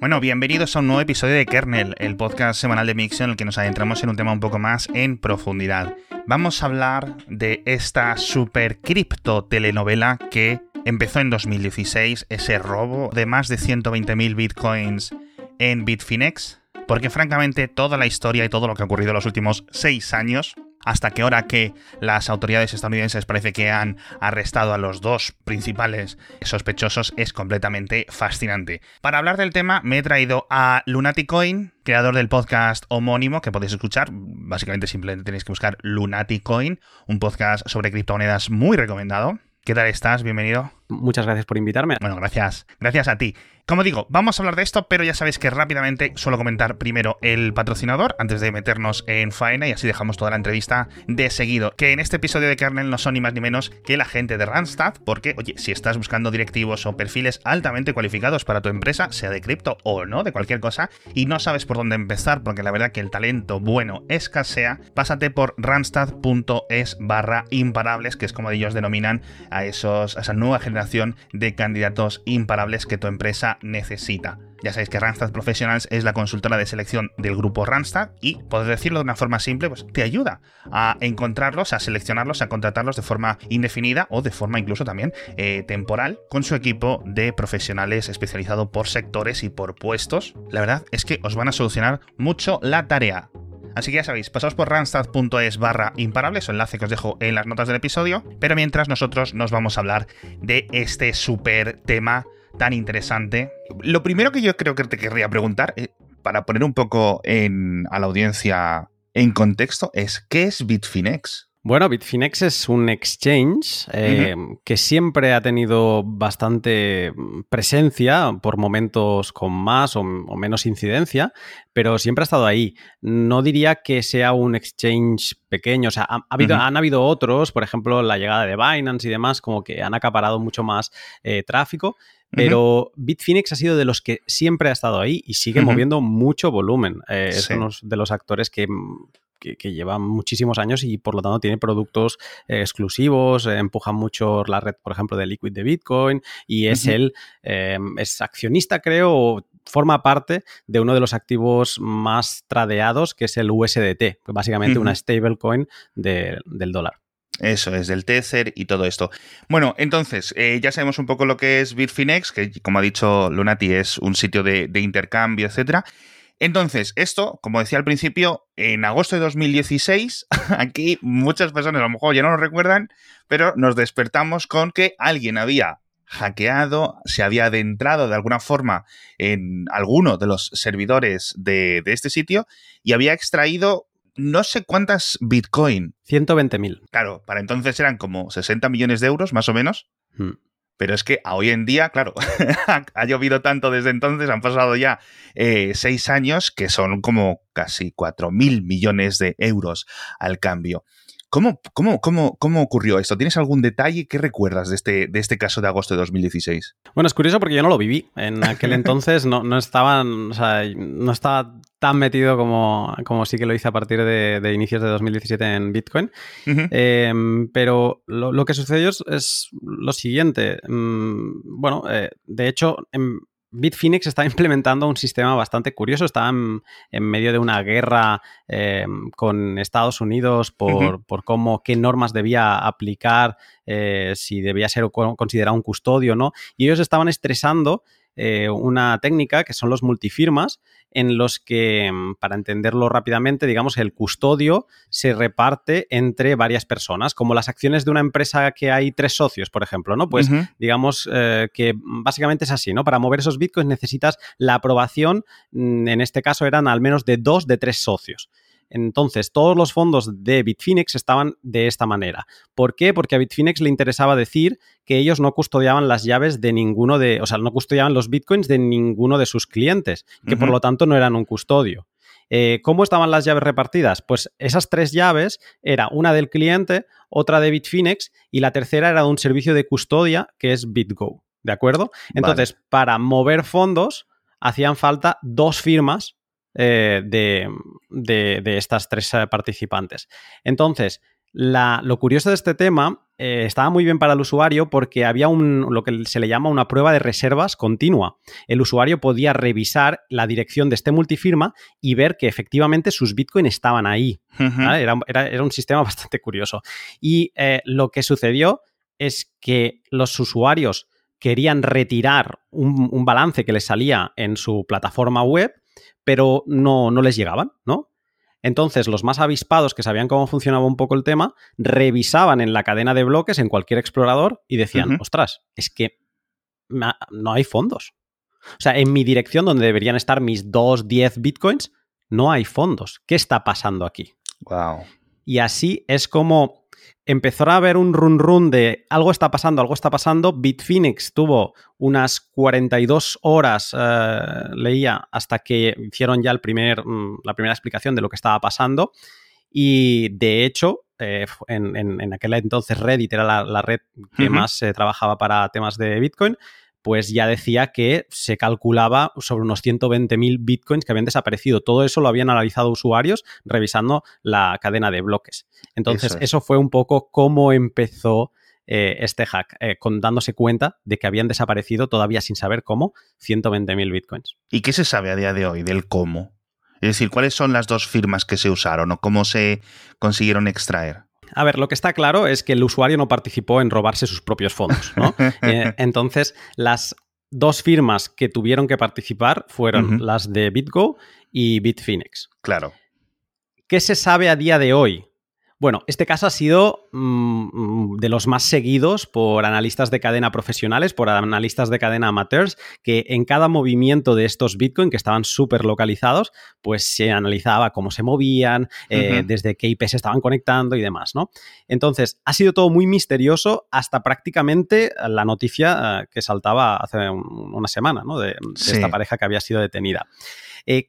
Bueno, bienvenidos a un nuevo episodio de Kernel, el podcast semanal de Mixio en el que nos adentramos en un tema un poco más en profundidad. Vamos a hablar de esta super cripto telenovela que empezó en 2016, ese robo de más de 120.000 bitcoins en Bitfinex, porque francamente toda la historia y todo lo que ha ocurrido en los últimos 6 años hasta que ahora que las autoridades estadounidenses parece que han arrestado a los dos principales sospechosos es completamente fascinante. Para hablar del tema me he traído a Lunaticoin, creador del podcast homónimo que podéis escuchar. Básicamente simplemente tenéis que buscar Lunaticoin, un podcast sobre criptomonedas muy recomendado. ¿Qué tal estás? Bienvenido. Muchas gracias por invitarme. Bueno, gracias. Gracias a ti. Como digo, vamos a hablar de esto, pero ya sabéis que rápidamente suelo comentar primero el patrocinador antes de meternos en faena y así dejamos toda la entrevista de seguido. Que en este episodio de Kernel no son ni más ni menos que la gente de Randstad, porque, oye, si estás buscando directivos o perfiles altamente cualificados para tu empresa, sea de cripto o no, de cualquier cosa, y no sabes por dónde empezar, porque la verdad que el talento bueno escasea, pásate por randstad.es barra imparables, que es como ellos denominan a, esos, a esa nueva generación de candidatos imparables que tu empresa necesita. Ya sabéis que Randstad Professionals es la consultora de selección del grupo Randstad y, poder decirlo de una forma simple, pues te ayuda a encontrarlos, a seleccionarlos, a contratarlos de forma indefinida o de forma incluso también eh, temporal con su equipo de profesionales especializado por sectores y por puestos. La verdad es que os van a solucionar mucho la tarea. Así que ya sabéis, pasaos por randstad.es barra imparables, o enlace que os dejo en las notas del episodio, pero mientras nosotros nos vamos a hablar de este súper tema tan interesante. Lo primero que yo creo que te querría preguntar, eh, para poner un poco en, a la audiencia en contexto, es ¿qué es Bitfinex? Bueno, Bitfinex es un exchange eh, que siempre ha tenido bastante presencia, por momentos con más o, menos incidencia, pero siempre ha estado ahí. No diría que sea un exchange pequeño, o sea, ha, habido, han habido otros, por ejemplo, la llegada de Binance y demás, como que han acaparado mucho más eh, tráfico. Pero Bitfinex ha sido de los que siempre ha estado ahí y sigue moviendo mucho volumen. Eh, es uno de los actores que, que, lleva muchísimos años y por lo tanto tiene productos eh, exclusivos, eh, empuja mucho la red, por ejemplo, de Liquid de Bitcoin y es él, em, es accionista, creo, o forma parte de uno de los activos más tradeados, que es el USDT, básicamente una stablecoin del dólar. Eso es, del Tether y todo esto. Bueno, entonces, eh, ya sabemos un poco lo que es Bitfinex, que como ha dicho Lunati, es un sitio de, de intercambio, etcétera. Entonces, esto, como decía al principio, en agosto de 2016, aquí muchas personas a lo mejor ya no lo recuerdan, pero nos despertamos con que alguien había hackeado, se había adentrado de alguna forma en alguno de los servidores de, este sitio y había extraído no sé cuántas Bitcoin. 120.000. Claro, para entonces eran como 60 millones de euros, más o menos. Hmm. Pero es que a hoy en día, claro, ha llovido tanto desde entonces, han pasado ya eh, seis años, que son como casi cuatro mil millones de euros al cambio. ¿Cómo, cómo, cómo, ¿Cómo ocurrió esto? ¿Tienes algún detalle? ¿Qué recuerdas de este, de este caso de agosto de 2016? Bueno, es curioso porque yo no lo viví. En aquel entonces no, no, estaban, o sea, no estaba tan metido como, como sí que lo hice a partir de, inicios de 2017 en Bitcoin. Em, pero lo, que sucedió es, lo siguiente. Mm, bueno, eh, de hecho, en, Bitfinex está implementando un sistema bastante curioso. Está en, medio de una guerra eh, con Estados Unidos por, cómo, qué normas debía aplicar, eh, si debía ser considerado un custodio o no. Y ellos estaban estresando eh, una técnica que son los multifirmas, en los que, mm, para entenderlo rápidamente, digamos, el custodio se reparte entre varias personas, como las acciones de una empresa que hay tres socios, por ejemplo, ¿no? Pues digamos eh, que básicamente es así, ¿no? Para mover esos bitcoins necesitas la aprobación, mm, en este caso eran al menos de dos de tres socios. Entonces, todos los fondos de Bitfinex estaban de esta manera. ¿Por qué? Porque a Bitfinex le interesaba decir que ellos no custodiaban las llaves de ninguno de, o sea, no custodiaban los bitcoins de ninguno de sus clientes, que por lo tanto no eran un custodio. Eh, ¿Cómo estaban las llaves repartidas? Pues esas tres llaves era una del cliente, otra de Bitfinex y la tercera era de un servicio de custodia que es BitGo. ¿De acuerdo? Entonces, para mover fondos hacían falta dos firmas eh, de, estas tres eh, participantes. Entonces, lo curioso de este tema eh, estaba muy bien para el usuario porque había un, lo que se le llama una prueba de reservas continua. El usuario podía revisar la dirección de este multifirma y ver que efectivamente sus Bitcoin estaban ahí. era, un sistema bastante curioso. Y eh, lo que sucedió es que los usuarios querían retirar un, balance que les salía en su plataforma web, pero no, no les llegaban, ¿no? Entonces, los más avispados que sabían cómo funcionaba un poco el tema, revisaban en la cadena de bloques, en cualquier explorador, y decían, ostras, es que no hay fondos. O sea, en mi dirección, donde deberían estar mis 2, 10 bitcoins, no hay fondos. ¿Qué está pasando aquí? Wow. Y así es como empezó a haber un run run de algo está pasando, algo está pasando. Bitfinex tuvo unas 42 horas, eh, leía, hasta que hicieron ya el primer, mm, la primera explicación de lo que estaba pasando. Y de hecho, eh, en, aquel entonces Reddit era la, red que más se trabajaba para temas de Bitcoin pues ya decía que se calculaba sobre unos 120.000 bitcoins que habían desaparecido. Todo eso lo habían analizado usuarios revisando la cadena de bloques. Entonces, eso, fue un poco cómo empezó eh, este hack, eh, con dándose cuenta de que habían desaparecido todavía sin saber cómo 120.000 bitcoins. ¿Y qué se sabe a día de hoy del cómo? Es decir, ¿cuáles son las dos firmas que se usaron o cómo se consiguieron extraer? A ver, lo que está claro es que el usuario no participó en robarse sus propios fondos, ¿no? Eh, entonces, las dos firmas que tuvieron que participar fueron las de BitGo y Bitfinex. Claro. ¿Qué se sabe a día de hoy? Bueno, este caso ha sido mm, de los más seguidos por analistas de cadena profesionales, por analistas de cadena amateurs, que en cada movimiento de estos Bitcoin, que estaban súper localizados, pues se analizaba cómo se movían, eh, desde qué IP se estaban conectando y demás, ¿no? Entonces, ha sido todo muy misterioso hasta prácticamente la noticia eh, que saltaba hace una semana, ¿no? De, esta pareja que había sido detenida. Eh,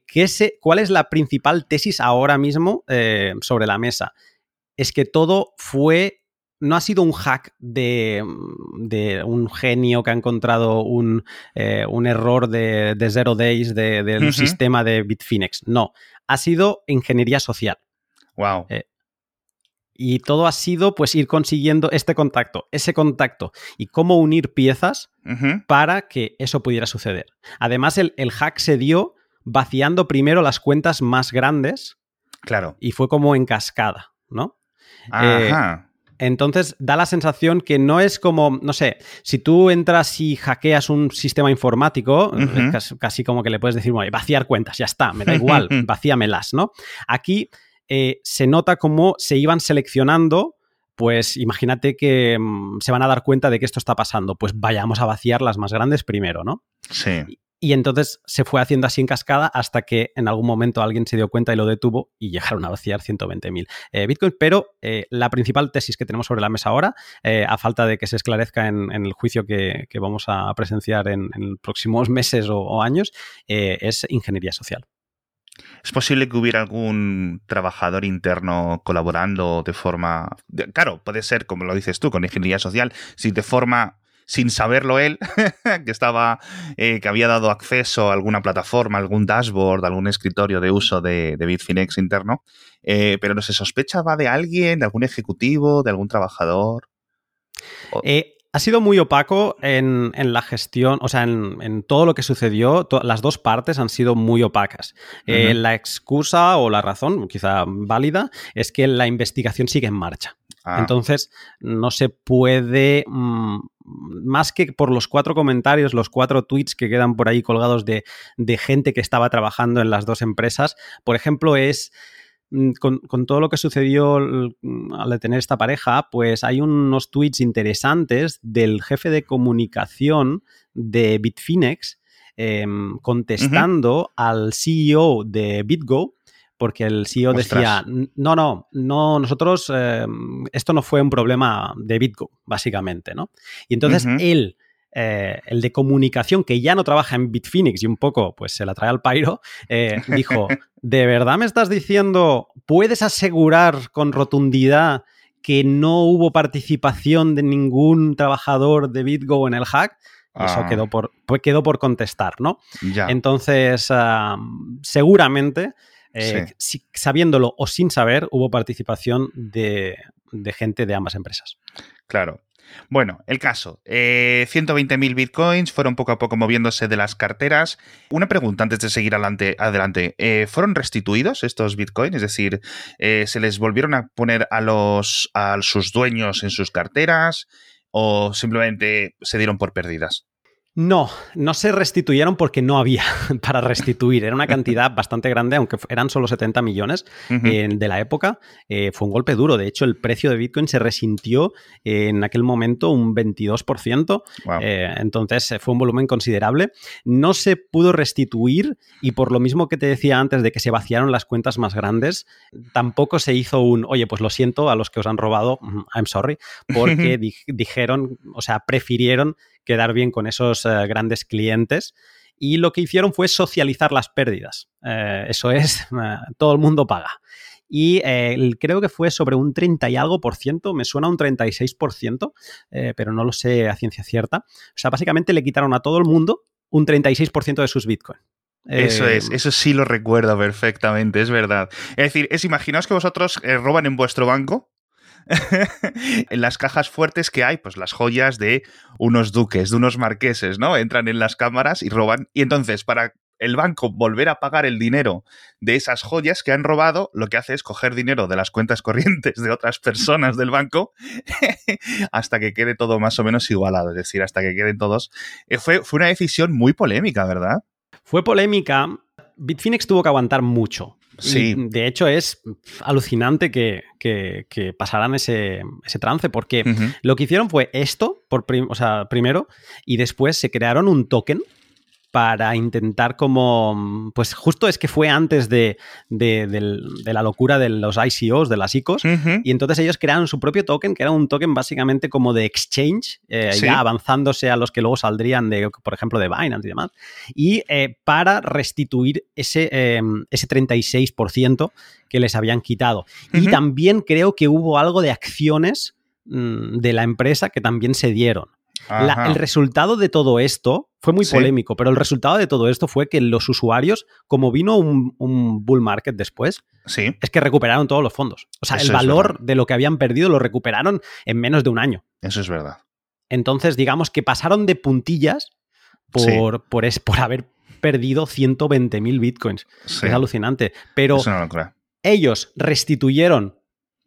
¿Cuál es la principal tesis ahora mismo sobre la mesa? Es que todo fue no ha sido un hack de, un genio que ha encontrado un, eh, error de, zero days del sistema de Bitfinex. No, ha sido ingeniería social. Wow. Eh, y todo ha sido pues ir consiguiendo este contacto, ese contacto y cómo unir piezas para que eso pudiera suceder. Además, el, el hack se dio vaciando primero las cuentas más grandes. Claro. Y fue como en cascada, ¿no? Eh, entonces da la sensación que no es como, no sé, si tú entras y hackeas un sistema informático, casi, como que le puedes decir, vaciar cuentas, ya está, me da igual, vacíamelas, ¿no? Aquí eh, se nota cómo se iban seleccionando pues imagínate que mm, se van a dar cuenta de que esto está pasando, pues vayamos a vaciar las más grandes primero, ¿no? Sí. Y entonces se fue haciendo así en cascada hasta que en algún momento alguien se dio cuenta y lo detuvo y llegaron a vaciar 120.000 eh, bitcoins. Pero eh, la principal tesis que tenemos sobre la mesa ahora, eh, a falta de que se esclarezca en, el juicio que, vamos a presenciar en, próximos meses o, años, es ingeniería social. ¿Es posible que hubiera algún trabajador interno colaborando de forma... claro, puede ser, como lo dices tú, con ingeniería social, si de forma sin saberlo él, que estaba, eh, que había dado acceso a alguna plataforma, algún dashboard, algún escritorio de uso de, Bitfinex interno, eh, pero no se sospechaba de alguien, de algún ejecutivo, de algún trabajador. Eh, ha sido muy opaco en, la gestión, o sea, en, todo lo que sucedió, las dos partes han sido muy opacas. la excusa o la razón, quizá válida, es que la investigación sigue en marcha. Ah. Entonces, no se puede, mm, más que por los cuatro comentarios, los cuatro tweets que quedan por ahí colgados de, gente que estaba trabajando en las dos empresas, por ejemplo, es... Mm, con, todo lo que sucedió al detener esta pareja, pues hay unos tweets interesantes del jefe de comunicación de Bitfinex em, contestando al CEO de BitGo porque el CEO decía, no, no, no, nosotros, eh, esto no fue un problema de BitGo, básicamente, ¿no? Y entonces él, eh, el de comunicación, que ya no trabaja en Bitfinex y un poco, pues se la trae al pairo, eh, dijo, ¿de verdad me estás diciendo, puedes asegurar con rotundidad que no hubo participación de ningún trabajador de BitGo en el hack? Eso ah. quedó, por, quedó por contestar, ¿no? Entonces, ah, seguramente sabiéndolo o sin saber, hubo participación de, de gente de ambas empresas. Claro. Bueno, el caso. Eh, 120.000 bitcoins fueron poco a poco moviéndose de las carteras. Una pregunta antes de seguir adelante. adelante. Eh, ¿Fueron restituidos estos bitcoins? Es decir, eh, ¿se les volvieron a poner a, los, a sus dueños en sus carteras? ¿O simplemente se dieron por perdidas? No, no se restituyeron porque no había para restituir. Era una cantidad bastante grande, aunque eran solo 70 millones de la época. Eh, fue un golpe duro. De hecho, el precio de Bitcoin se resintió en aquel momento un 22%. Eh, entonces, eh, fue un volumen considerable. No se pudo restituir y por lo mismo que te decía antes de que se vaciaron las cuentas más grandes, tampoco se hizo un, oye, pues lo siento a los que os han robado, I'm sorry, porque dijeron, o sea, prefirieron quedar bien con esos eh, grandes clientes. Y lo que hicieron fue socializar las pérdidas. Eh, eso es, eh, todo el mundo paga. Y creo que fue sobre un 30 y algo por ciento, me suena un 36 por ciento, pero no lo sé a ciencia cierta. O sea, básicamente le quitaron a todo el mundo un 36 por ciento de sus bitcoins. Eso es, eso sí lo recuerdo perfectamente, es verdad. Es decir, es imaginaos que vosotros roban en vuestro banco en las cajas fuertes que hay, pues las joyas de unos duques, de unos marqueses, ¿no? Entran en las cámaras y roban. Y entonces, para el banco volver a pagar el dinero de esas joyas que han robado, lo que hace es coger dinero de las cuentas corrientes de otras personas del banco hasta que quede todo más o menos igualado, es decir, hasta que queden todos. Eh, fue, fue una decisión muy polémica, ¿verdad? Fue polémica. Bitfinex tuvo que aguantar mucho. Sí. de hecho, es alucinante que, pasaran ese, trance, porque lo que hicieron fue esto, por o sea, primero, y después se crearon un token para intentar como, pues justo es que fue antes de, la locura de los ICOs, de las ICOs, y entonces ellos crearon su propio token, que era un token básicamente como de exchange, eh, ya avanzándose a los que luego saldrían de, por ejemplo, de Binance y demás, y eh, para restituir ese, em, ese 36% que les habían quitado. Y también creo que hubo algo de acciones mm, de la empresa que también se dieron el resultado de todo esto fue muy polémico, pero el resultado de todo esto fue que los usuarios, como vino un, bull market después, es que recuperaron todos los fondos. O sea, el valor de lo que habían perdido lo recuperaron en menos de un año. Eso es verdad. Entonces, digamos que pasaron de puntillas por, por, por haber perdido 120.000 bitcoins. Es alucinante. Pero ellos restituyeron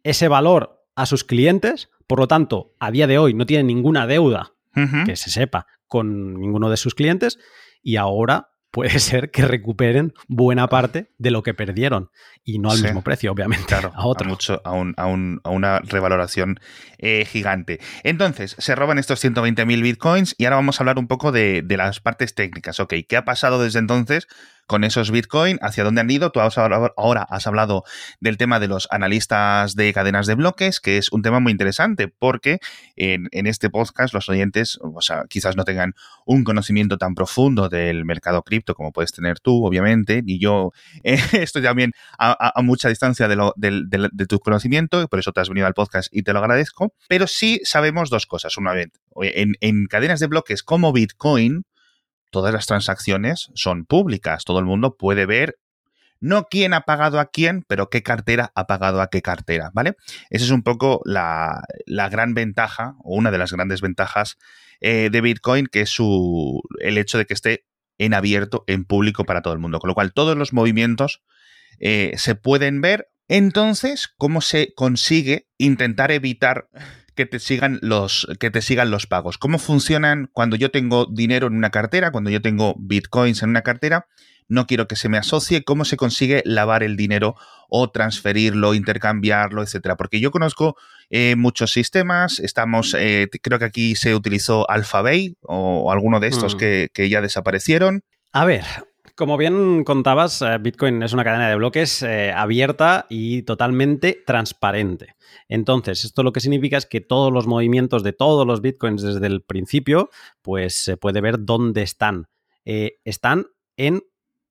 ese valor a sus clientes, por lo tanto, a día de hoy no tienen ninguna deuda que se sepa, con ninguno de sus clientes y ahora puede ser que recuperen buena parte de lo que perdieron y no al mismo precio, obviamente, a otro. mucho, a, una revaloración eh, gigante. Entonces, se roban estos 120.000 bitcoins y ahora vamos a hablar un poco de, de, las partes técnicas. Ok, ¿qué ha pasado desde entonces con esos Bitcoin, hacia dónde han ido. Tú ahora has hablado del tema de los analistas de cadenas de bloques, que es un tema muy interesante porque en, este podcast los oyentes, o sea, quizás no tengan un conocimiento tan profundo del mercado cripto como puedes tener tú, obviamente, ni yo estoy también a, mucha distancia de, tu conocimiento, y por eso te has venido al podcast y te lo agradezco, pero sí sabemos dos cosas. Una vez, en, en cadenas de bloques como Bitcoin, todas las transacciones son públicas. Todo el mundo puede ver no quién ha pagado a quién, pero qué cartera ha pagado a qué cartera, ¿vale? Esa es un poco la, gran ventaja, o una de las grandes ventajas eh, de Bitcoin, que es su, el hecho de que esté en abierto, en público para todo el mundo. Con lo cual, todos los movimientos eh, se pueden ver. Entonces, ¿cómo se consigue intentar evitar que te sigan los, que te sigan los pagos. ¿Cómo funcionan cuando yo tengo dinero en una cartera, cuando yo tengo bitcoins en una cartera? No quiero que se me asocie. ¿Cómo se consigue lavar el dinero o transferirlo, intercambiarlo, etcétera? Porque yo conozco eh, muchos sistemas. Estamos, eh, creo que aquí se utilizó Alphabay o, alguno de estos mm. que, que ya desaparecieron. A ver, como bien contabas, eh, Bitcoin es una cadena de bloques eh, abierta y totalmente transparente. Entonces, esto lo que significa es que todos los movimientos de todos los Bitcoins desde el principio, pues se puede ver dónde están. Eh, están en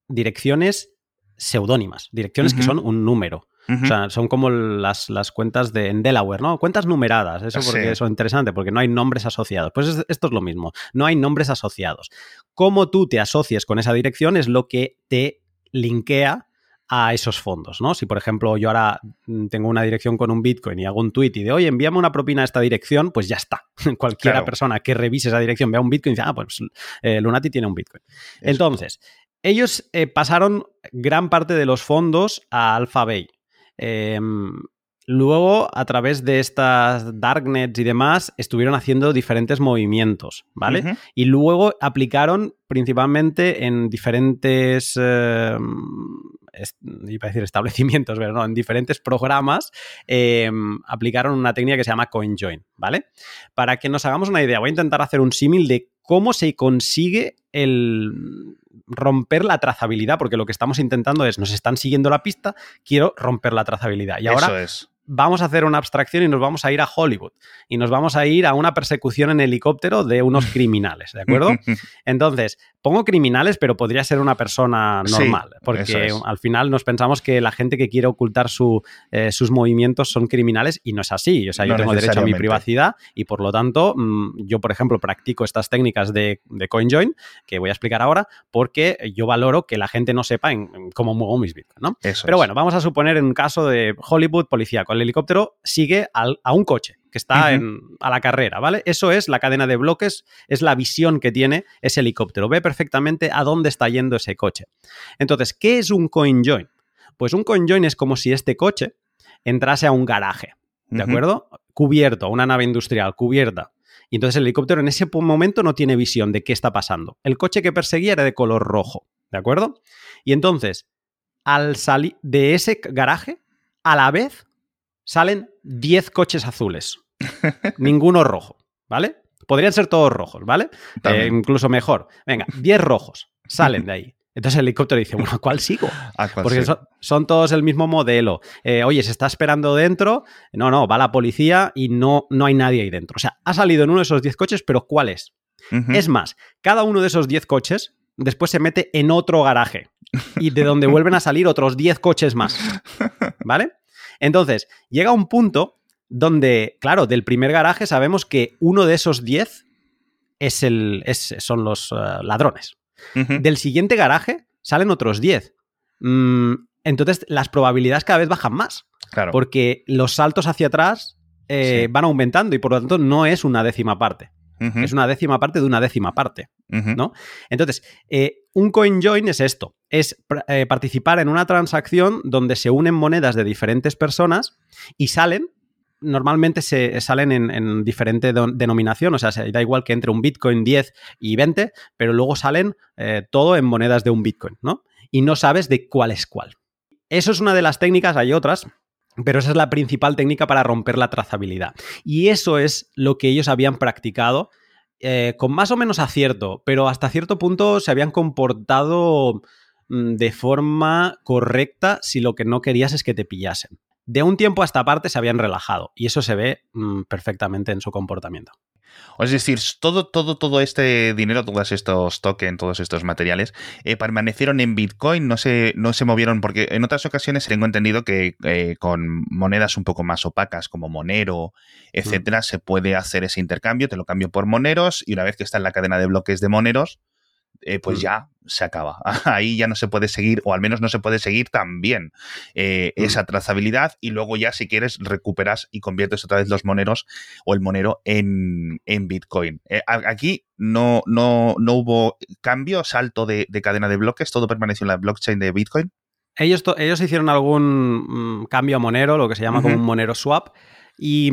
direcciones seudónimas, direcciones que son un número. O sea, son como las, cuentas de, en Delaware, ¿no? Cuentas numeradas, eso porque es interesante, porque no hay nombres asociados. Pues esto es lo mismo, no hay nombres asociados. Cómo tú te asocies con esa dirección es lo que te linkea a esos fondos, ¿no? Si, por ejemplo, yo ahora mm, tengo una dirección con un Bitcoin y hago un tweet y de, oye, envíame una propina a esta dirección, pues ya está. Cualquiera persona que revise esa dirección, vea un Bitcoin y dice, ah, pues eh, Lunati tiene un Bitcoin. Entonces, ellos eh, pasaron gran parte de los fondos a Alphabay. Em, luego, a través de estas darknets y demás, estuvieron haciendo diferentes movimientos, ¿vale? Y luego aplicaron principalmente en diferentes em, iba a decir establecimientos, pero no, en diferentes programas em, aplicaron una técnica que se llama CoinJoin, ¿vale? Para que nos hagamos una idea, voy a intentar hacer un símil de cómo se consigue el romper la trazabilidad, porque lo que estamos intentando es, nos están siguiendo la pista, quiero romper la trazabilidad. Y ahora es vamos a hacer una abstracción y nos vamos a ir a Hollywood y nos vamos a ir a una persecución en helicóptero de unos criminales, ¿de acuerdo? Entonces, pongo criminales, pero podría ser una persona normal, porque al final nos pensamos que la gente que quiere ocultar eh, sus movimientos son criminales y no es así. O sea, yo tengo derecho a mi privacidad y por lo tanto, mm, yo, por ejemplo, practico estas técnicas de, de CoinJoin, que voy a explicar ahora, porque yo valoro que la gente no sepa en, cómo muevo mis bitcoins, ¿no? pero bueno, vamos a suponer en un caso de Hollywood, policía el helicóptero sigue a un coche que está a la carrera, ¿vale? Eso es la cadena de bloques, es la visión que tiene ese helicóptero. Ve perfectamente a dónde está yendo ese coche. Entonces, ¿qué es un coin join? Pues un coin join es como si este coche entrase a un garaje, ¿de acuerdo? Cubierto, una nave industrial cubierta. Y entonces el helicóptero en ese momento no tiene visión de qué está pasando. El coche que perseguía era de color rojo, ¿de acuerdo? Y entonces, al salir de ese garaje, a la vez salen 10 coches azules. Ninguno rojo, ¿vale? Podrían ser todos rojos, ¿vale? Eh, incluso mejor. Venga, 10 rojos salen de ahí. Entonces el helicóptero dice, bueno, ¿a cuál sigo? Porque son, todos el mismo modelo. Eh, oye, se está esperando dentro. No, no, va la policía y no, no hay nadie ahí dentro. O sea, ha salido en uno de esos 10 coches, pero ¿cuál es? Es más, cada uno de esos 10 coches después se mete en otro garaje y de donde vuelven a salir otros 10 coches más. ¿Vale? Entonces, llega un punto donde, claro, del primer garaje sabemos que uno de esos 10 es el, son los eh, ladrones. Del siguiente garaje salen otros 10. Mm, entonces, las probabilidades cada vez bajan más. Claro. Porque los saltos hacia atrás eh, van aumentando y por lo tanto no es una décima parte. Es una décima parte de una décima parte, ¿no? Entonces, eh, un coin join es esto, es eh, participar en una transacción donde se unen monedas de diferentes personas y salen normalmente se salen en, diferente denominación, o sea, da igual que entre un Bitcoin 10 y 20, pero luego salen eh, todo en monedas de un Bitcoin, ¿no? Y no sabes de cuál es cuál. Eso es una de las técnicas, hay otras, pero esa es la principal técnica para romper la trazabilidad. Y eso es lo que ellos habían practicado eh, con más o menos acierto, pero hasta cierto punto se habían comportado mm, de forma correcta si lo que no querías es que te pillasen. De un tiempo a esta parte se habían relajado y eso se ve mm, perfectamente en su comportamiento. Es decir, todo, todo, todo este dinero, todos estos tokens, todos estos materiales, eh, permanecieron en Bitcoin, no se, no se movieron, porque en otras ocasiones tengo entendido que eh, con monedas un poco más opacas, como Monero, etcétera, se puede hacer ese intercambio, te lo cambio por Moneros, y una vez que está en la cadena de bloques de Moneros, eh, pues mm. ya se acaba. Ahí ya no se puede seguir, o al menos no se puede seguir tan bien eh, mm. esa trazabilidad. Y luego ya, si quieres, recuperas y conviertes otra vez los moneros o el monero en, Bitcoin. Eh, aquí no, no, no hubo cambio, salto de, cadena de bloques, todo permaneció en la blockchain de Bitcoin. Ellos, ellos hicieron algún mm, cambio a monero, lo que se llama como un monero swap, y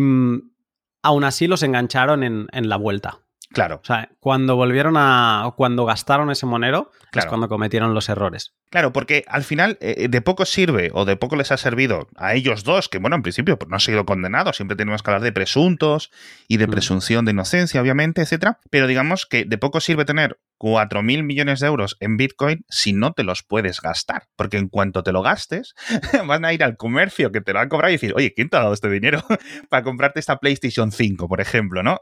aún así los engancharon en la vuelta. Claro. O sea, cuando volvieron a. Cuando gastaron ese monero, es cuando cometieron los errores. Claro, porque al final eh, de poco sirve o de poco les ha servido a ellos dos, que bueno, en principio pues, no han sido condenados, siempre tenemos que hablar de presuntos y de mm. presunción de inocencia, obviamente, etcétera. Pero digamos que de poco sirve tener 4.000 millones de euros en Bitcoin si no te los puedes gastar. Porque en cuanto te lo gastes, van a ir al comercio que te lo han cobrado y decir, oye, ¿quién te ha dado este dinero para comprarte esta PlayStation 5, por ejemplo, ¿no?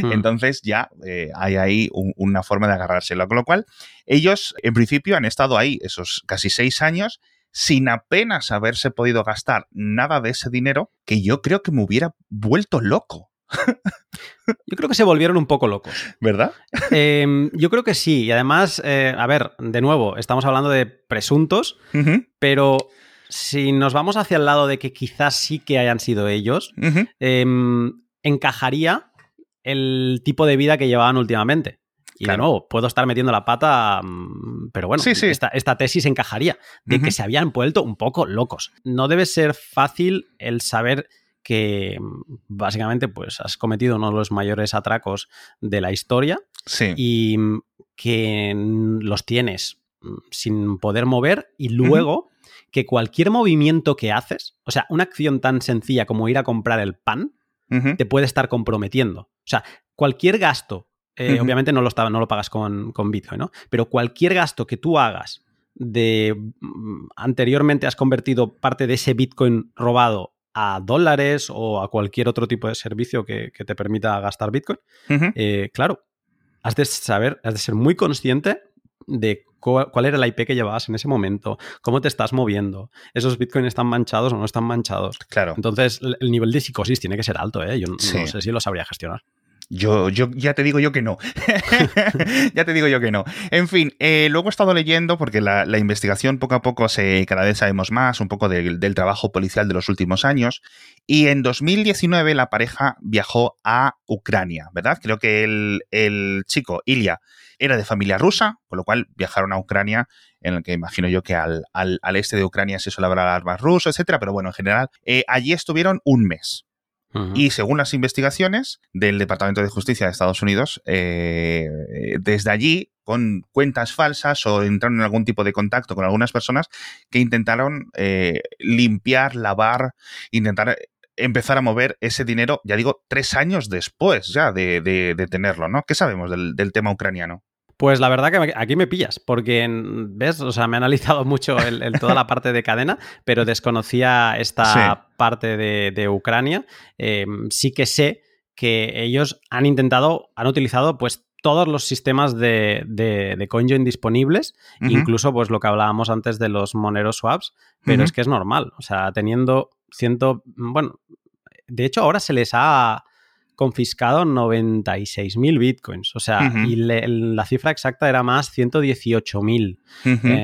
Hmm. Entonces ya eh, hay ahí una forma de agarrárselo. Con lo cual, ellos en principio han estado ahí esos casi seis años sin apenas haberse podido gastar nada de ese dinero, que yo creo que me hubiera vuelto loco. Yo creo que se volvieron un poco locos. ¿Verdad? Em, yo creo que sí. Y además, eh, a ver, de nuevo, estamos hablando de presuntos, pero si nos vamos hacia el lado de que quizás sí que hayan sido ellos, em, encajaría el tipo de vida que llevaban últimamente. Y de nuevo, puedo estar metiendo la pata, mm, pero bueno, Esta, tesis encajaría de que se habían vuelto un poco locos. No debe ser fácil el saber que mm, básicamente pues has cometido uno de los mayores atracos de la historia y mm, que los tienes sin poder mover y luego que cualquier movimiento que haces, o sea, una acción tan sencilla como ir a comprar el pan, te puede estar comprometiendo. O sea, cualquier gasto, eh, obviamente no lo, no lo pagas con, Bitcoin, ¿no? Pero cualquier gasto que tú hagas de mm, anteriormente has convertido parte de ese Bitcoin robado a dólares o a cualquier otro tipo de servicio que, te permita gastar Bitcoin, eh, claro, has de saber, has de ser muy consciente de cuál era la IP que llevabas en ese momento, cómo te estás moviendo, esos bitcoins están manchados o no están manchados. Claro. Entonces, el nivel de psicosis tiene que ser alto, ¿eh? Yo no sé si lo sabría gestionar. Yo, yo ya te digo yo que no. ya te digo yo que no. En fin, eh, luego he estado leyendo, porque la, investigación poco a poco se, cada vez sabemos más, un poco del trabajo policial de los últimos años. Y en 2019 la pareja viajó a Ucrania, ¿verdad? Creo que el, el chico, Ilya, era de familia rusa, con lo cual viajaron a Ucrania, en el que imagino yo que al, al, este de Ucrania se suele hablar más ruso, etcétera, pero bueno, en general, eh, allí estuvieron un mes. Y según las investigaciones del Departamento de Justicia de Estados Unidos, eh, desde allí, con cuentas falsas o entraron en algún tipo de contacto con algunas personas que intentaron eh, limpiar, lavar, intentar empezar a mover ese dinero, ya digo, tres años después ya de, tenerlo, ¿no? ¿Qué sabemos del tema ucraniano? Pues la verdad que aquí me pillas, porque, ¿ves? O sea, me he analizado mucho el, toda la parte de cadena, pero desconocía esta parte de, Ucrania. Em, sí que sé que ellos han intentado, han utilizado pues todos los sistemas de, de, CoinJoin disponibles, incluso pues lo que hablábamos antes de los Monero Swaps, pero es que es normal, o sea, teniendo ciento, bueno, de hecho ahora se les ha confiscado 96.000 bitcoins. O sea, y la cifra exacta era más 118.000.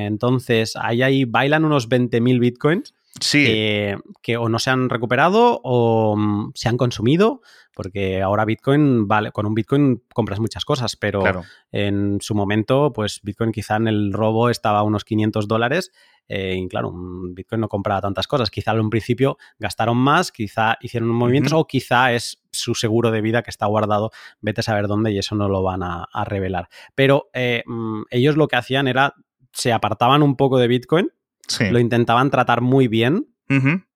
entonces, ahí, ahí bailan unos 20.000 bitcoins. Que, o no se han recuperado o mm, se han consumido, porque ahora Bitcoin, vale, con un Bitcoin compras muchas cosas, pero en su momento, pues Bitcoin quizá en el robo estaba a unos 500 dólares eh, y claro, un Bitcoin no compraba tantas cosas. Quizá en un principio gastaron más, quizá hicieron movimientos o quizá es su seguro de vida que está guardado, vete a saber dónde y eso no lo van a, revelar. Pero eh, mm, ellos lo que hacían era, se apartaban un poco de Bitcoin, lo intentaban tratar muy bien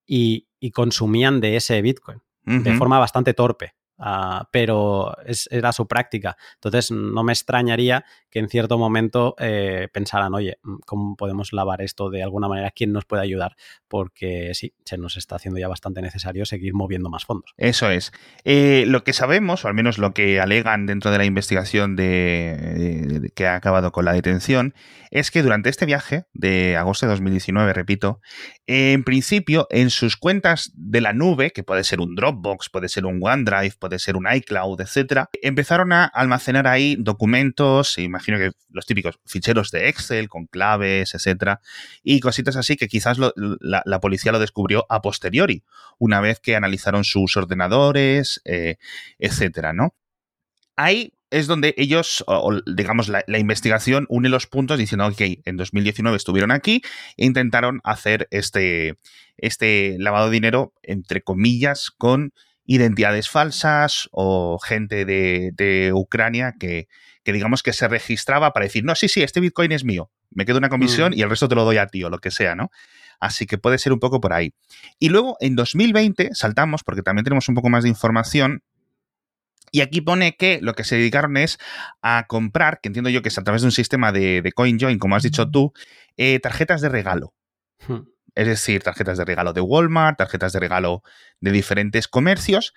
y, consumían de ese Bitcoin de forma bastante torpe. Ah, pero era su práctica. Entonces, no me extrañaría que en cierto momento eh, pensaran, oye, mm, ¿cómo podemos lavar esto de alguna manera? ¿Quién nos puede ayudar? Porque sí, se nos está haciendo ya bastante necesario seguir moviendo más fondos. Eso es. Eh, lo que sabemos, o al menos lo que alegan dentro de la investigación de, que ha acabado con la detención, es que durante este viaje de agosto de 2019, repito, en principio en sus cuentas de la nube, que puede ser un Dropbox, puede ser un OneDrive, puede ser un iCloud, etcétera, empezaron a almacenar ahí documentos, imagino que los típicos ficheros de Excel con claves, etcétera, y cositas así que quizás la, policía lo descubrió a posteriori, una vez que analizaron sus ordenadores, eh, etcétera, ¿no? Ahí es donde ellos, digamos, la, investigación une los puntos diciendo, ok, en 2019 estuvieron aquí e intentaron hacer este, este lavado de dinero, entre comillas, con identidades falsas o gente de, Ucrania que, que, digamos que se registraba para decir, no, sí, sí, este Bitcoin es mío, me quedo una comisión mm. y el resto te lo doy a ti o lo que sea, ¿no? Así que puede ser un poco por ahí. Y luego en 2020 saltamos, porque también tenemos un poco más de información, y aquí pone que lo que se dedicaron es a comprar, que entiendo yo que es a través de un sistema de, de CoinJoin, como has dicho tú, eh, tarjetas de regalo. Hmm. Es decir, tarjetas de regalo de Walmart, tarjetas de regalo de diferentes comercios.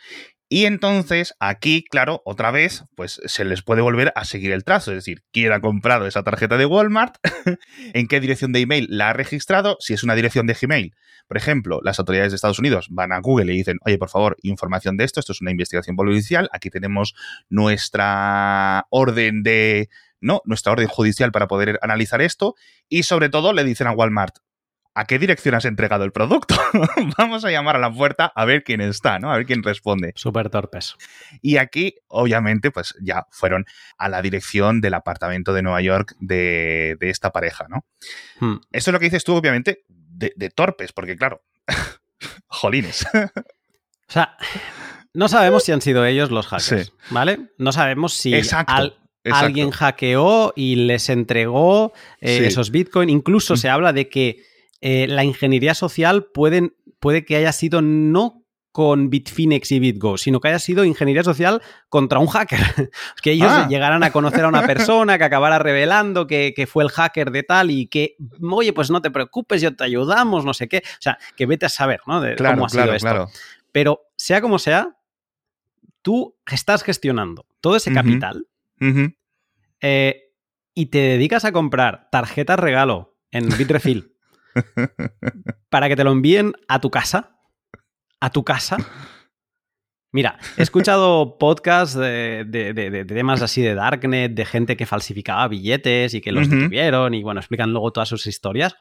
Y entonces aquí, claro, otra vez, pues se les puede volver a seguir el trazo. Es decir, quién ha comprado esa tarjeta de Walmart, en qué dirección de email la ha registrado, si es una dirección de Gmail. Por ejemplo, las autoridades de Estados Unidos van a Google y dicen, oye, por favor, información de esto, esto es una investigación policial, aquí tenemos nuestra orden de, ¿no? Nuestra orden judicial para poder analizar esto. Y sobre todo le dicen a Walmart, ¿a qué dirección has entregado el producto? Vamos a llamar a la puerta a ver quién está, ¿no? A ver quién responde. Súper torpes. Y aquí, obviamente, pues ya fueron a la dirección del apartamento de Nueva York de, esta pareja, ¿no? Hmm. Esto es lo que dices tú, obviamente, de, torpes, porque claro, jolines. o sea, no sabemos si han sido ellos los hackers, ¿vale? No sabemos si alguien hackeó y les entregó eh, esos bitcoins. Incluso se habla de que eh, la ingeniería social puede que haya sido no con Bitfinex y BitGo, sino que haya sido ingeniería social contra un hacker. que ellos ah. llegaran a conocer a una persona que acabara revelando que, fue el hacker de tal y que, oye, pues no te preocupes, yo te ayudamos, no sé qué. O sea, que vete a saber, ¿no? De cómo ha sido esto. Pero, sea como sea, tú estás gestionando todo ese capital eh, y te dedicas a comprar tarjetas regalo en Bitrefill para que te lo envíen a tu casa. A tu casa. Mira, he escuchado podcasts de, temas así de Darknet, de gente que falsificaba billetes y que los detuvieron y bueno, explican luego todas sus historias.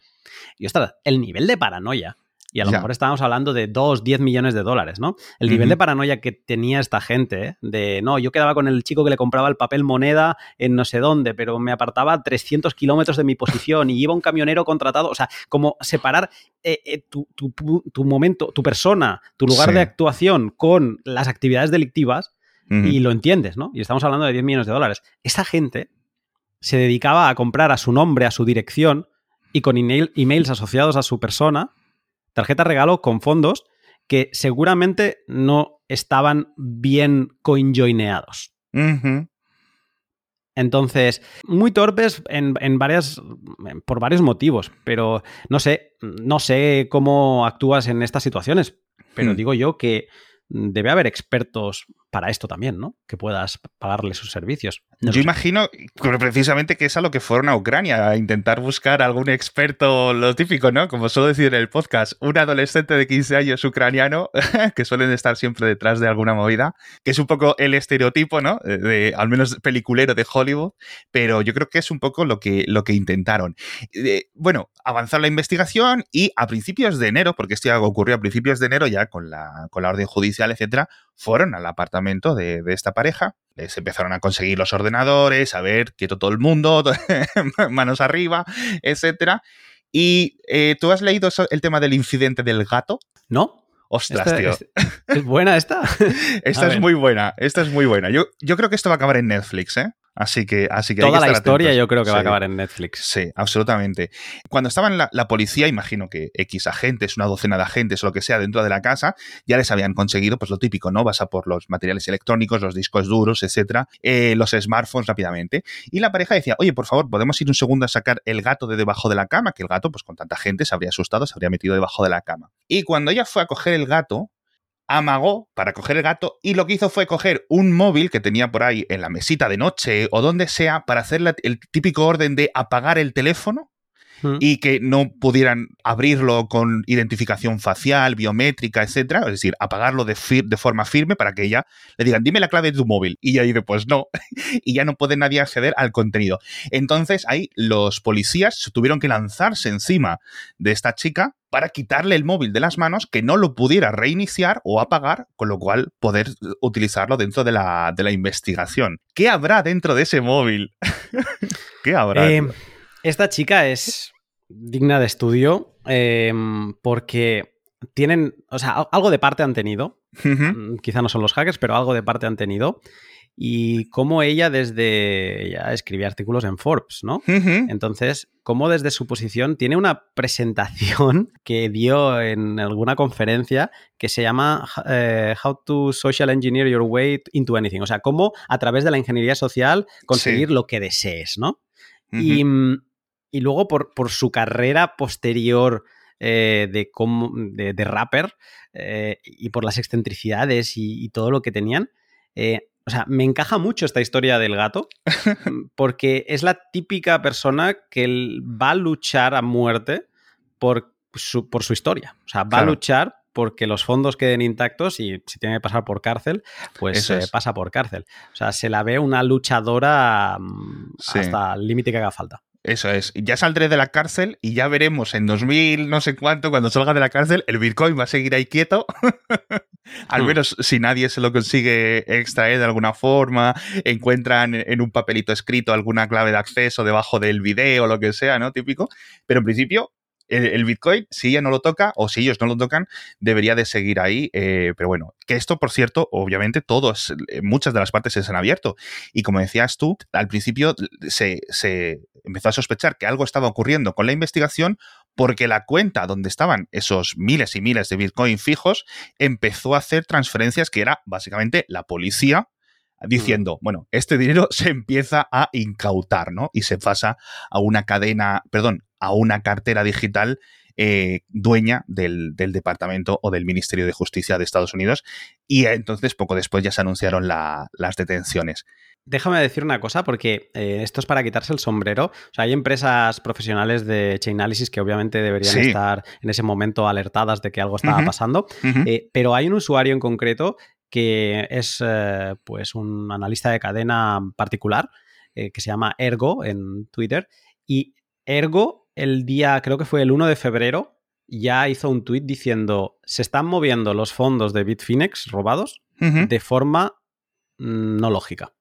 Y ostras, el nivel de paranoia y a lo mejor estábamos hablando de 2, 10 millones de dólares, ¿no? El nivel de paranoia que tenía esta gente, ¿eh? de no, yo quedaba con el chico que le compraba el papel moneda en no sé dónde, pero me apartaba 300 kilómetros de mi posición y iba un camionero contratado, o sea, como separar eh, eh, tu, momento, tu persona, tu lugar de actuación con las actividades delictivas y lo entiendes, ¿no? Y estamos hablando de 10 millones de dólares. Esa gente se dedicaba a comprar a su nombre, a su dirección y con emails asociados a su persona tarjeta regalo con fondos que seguramente no estaban bien coinjoineados. Entonces, muy torpes en, varias, por varios motivos, pero no sé, no sé cómo actúas en estas situaciones, pero hmm. digo yo que debe haber expertos para esto también, ¿no? Que puedas pagarle sus servicios. Yo imagino precisamente que es a lo que fueron a Ucrania, a intentar buscar algún experto, lo típico, ¿no? Como suelo decir en el podcast, un adolescente de 15 años ucraniano, que suelen estar siempre detrás de alguna movida, que es un poco el estereotipo, ¿no? De, al menos peliculero de Hollywood, pero yo creo que es un poco lo que, lo que intentaron. bueno, avanzar la investigación y a principios de enero, porque esto ya ocurrió a principios de enero ya con la, con la orden judicial, etcétera, fueron al apartamento de, esta pareja, les empezaron a conseguir los ordenadores, a ver, quieto todo el mundo, manos arriba, etcétera. ¿Y eh, tú has leído el tema del incidente del gato? No. Ostras, tío. Es, buena esta? esta es muy buena, esta es muy buena. Yo, yo creo que esto va a acabar en Netflix, ¿eh? Así que, así que Toda la historia yo creo que va a acabar en Netflix. Sí, absolutamente. Cuando estaban la, la, policía, imagino que X agentes, una docena de agentes o lo que sea dentro de la casa, ya les habían conseguido pues lo típico, ¿no? Vas a por los materiales electrónicos, los discos duros, etcétera, eh, los smartphones rápidamente. Y la pareja decía, oye, por favor, ¿podemos ir un segundo a sacar el gato de debajo de la cama? Que el gato, pues con tanta gente, se habría asustado, se habría metido debajo de la cama. Y cuando ella fue a coger el gato, amagó para coger el gato y lo que hizo fue coger un móvil que tenía por ahí en la mesita de noche o donde sea para hacer el típico orden de apagar el teléfono y que no pudieran abrirlo con identificación facial, biométrica, etcétera, es decir, apagarlo de, de forma firme para que ella le digan, dime la clave de tu móvil. Y ella dice, pues no, y ya no puede nadie acceder al contenido. Entonces ahí los policías tuvieron que lanzarse encima de esta chica para quitarle el móvil de las manos, que no lo pudiera reiniciar o apagar, con lo cual poder utilizarlo dentro de la, de la investigación. ¿Qué habrá dentro de ese móvil? ¿Qué habrá? Eh, esta chica es digna de estudio em, porque tienen, o sea, algo de parte han tenido. Mm, quizá no son los hackers, pero algo de parte han tenido. Y cómo ella desde, ella escribía artículos en Forbes, ¿no? Entonces, cómo desde su posición tiene una presentación que dio en alguna conferencia que se llama eh, How to Social Engineer Your Way into Anything. O sea, cómo a través de la ingeniería social conseguir lo que desees, ¿no? Y mm, y luego por, por su carrera posterior de, cómo, de, rapper y por las excentricidades y, todo lo que tenían. o sea, me encaja mucho esta historia del gato, porque es la típica persona que va a luchar a muerte por su, por su historia. O sea, va a luchar porque los fondos queden intactos y si tiene que pasar por cárcel, pues eh, pasa por cárcel. O sea, se la ve una luchadora mm, hasta el límite que haga falta. Eso es. Ya saldré de la cárcel y ya veremos en 2000, no sé cuánto, cuando salga de la cárcel, el Bitcoin va a seguir ahí quieto. Al hmm. menos si nadie se lo consigue extraer de alguna forma, encuentran en un papelito escrito alguna clave de acceso debajo del video o lo que sea, ¿no? Típico. Pero en principio, el, Bitcoin, si ella no lo toca o si ellos no lo tocan, debería de seguir ahí. Eh, pero bueno, que esto, por cierto, obviamente todos, eh, muchas de las partes se han abierto. Y como decías tú, al principio se, se empezó a sospechar que algo estaba ocurriendo con la investigación porque la cuenta donde estaban esos miles y miles de Bitcoin fijos empezó a hacer transferencias que era básicamente la policía diciendo, bueno, este dinero se empieza a incautar, ¿no? Y se pasa a una cadena, perdón, a una cartera digital eh, dueña del, Departamento o del Ministerio de Justicia de Estados Unidos. Y entonces, poco después, ya se anunciaron las detenciones. Déjame decir una cosa, porque eh, esto es para quitarse el sombrero. O sea, hay empresas profesionales de Chainalysis que obviamente deberían estar en ese momento alertadas de que algo estaba pasando. Eh, pero hay un usuario en concreto que es pues un analista de cadena particular que se llama Ergo en Twitter. Y Ergo el día, creo que fue el 1 de febrero, ya hizo un tuit diciendo, se están moviendo los fondos de Bitfinex robados de forma mm, no lógica.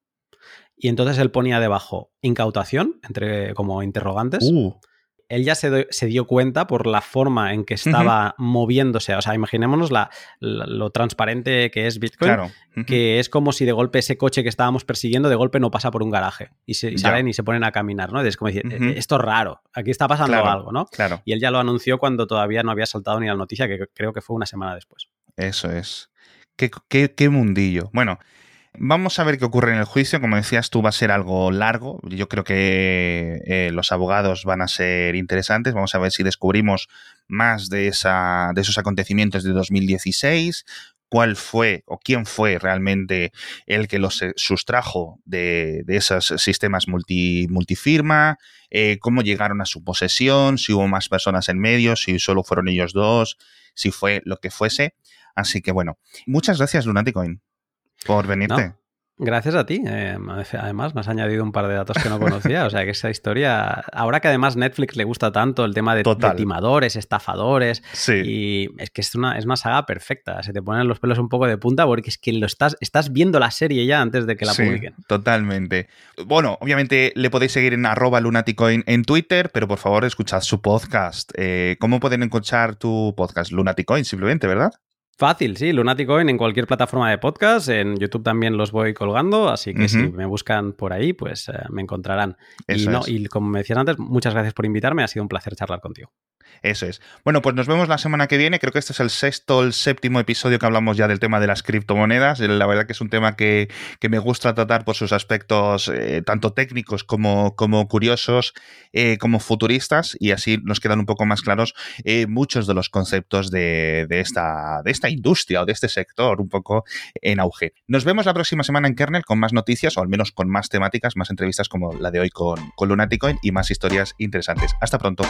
Y entonces él ponía debajo incautación, entre como interrogantes. Uh él ya se, dio cuenta por la forma en que estaba moviéndose. O sea, imaginémonos la, lo transparente que es Bitcoin, que es como si de golpe ese coche que estábamos persiguiendo, de golpe no pasa por un garaje y, se, salen y se ponen a caminar, ¿no? Es como decir, e, esto es raro, aquí está pasando algo, ¿no? Claro. Y él ya lo anunció cuando todavía no había saltado ni la noticia, que creo que fue una semana después. Eso es. Qué, qué, qué mundillo. Bueno, Vamos a ver qué ocurre en el juicio. Como decías tú, va a ser algo largo. Yo creo que eh, los abogados van a ser interesantes. Vamos a ver si descubrimos más de, esa, de esos acontecimientos de 2016, cuál fue o quién fue realmente el que los eh, sustrajo de, esos sistemas multi, multifirma, eh, cómo llegaron a su posesión, si hubo más personas en medio, si solo fueron ellos dos, si fue lo que fuese. Así que bueno, muchas gracias Lunaticoin por venirte. Gracias a ti. Eh, además, me has añadido un par de datos que no conocía. O sea, que esa historia. Ahora que además Netflix le gusta tanto el tema de, timadores, estafadores. Sí. Y es que es una, es una saga perfecta. Se te ponen los pelos un poco de punta porque es que lo estás, estás viendo la serie ya antes de que la sí, publiquen. Totalmente. Bueno, obviamente le podéis seguir en arroba lunaticoin en Twitter, pero por favor escuchad su podcast. Eh, ¿Cómo pueden escuchar tu podcast? Lunaticoin, simplemente, ¿verdad? Fácil, sí, Lunaticoin en cualquier plataforma de podcast, en YouTube también los voy colgando, así que si me buscan por ahí, pues eh, me encontrarán. y, no, y como me decías antes, muchas gracias por invitarme, ha sido un placer charlar contigo. Eso es. Bueno, pues nos vemos la semana que viene. Creo que este es el sexto, el séptimo episodio que hablamos ya del tema de las criptomonedas. La verdad que es un tema que, me gusta tratar por sus aspectos eh, tanto técnicos como, como curiosos, eh, como futuristas, y así nos quedan un poco más claros eh, muchos de los conceptos de, esta, de esta industria o de este sector un poco en auge. Nos vemos la próxima semana en Kernel con más noticias, o al menos con más temáticas, más entrevistas como la de hoy con, con Lunaticoin y más historias interesantes. Hasta pronto.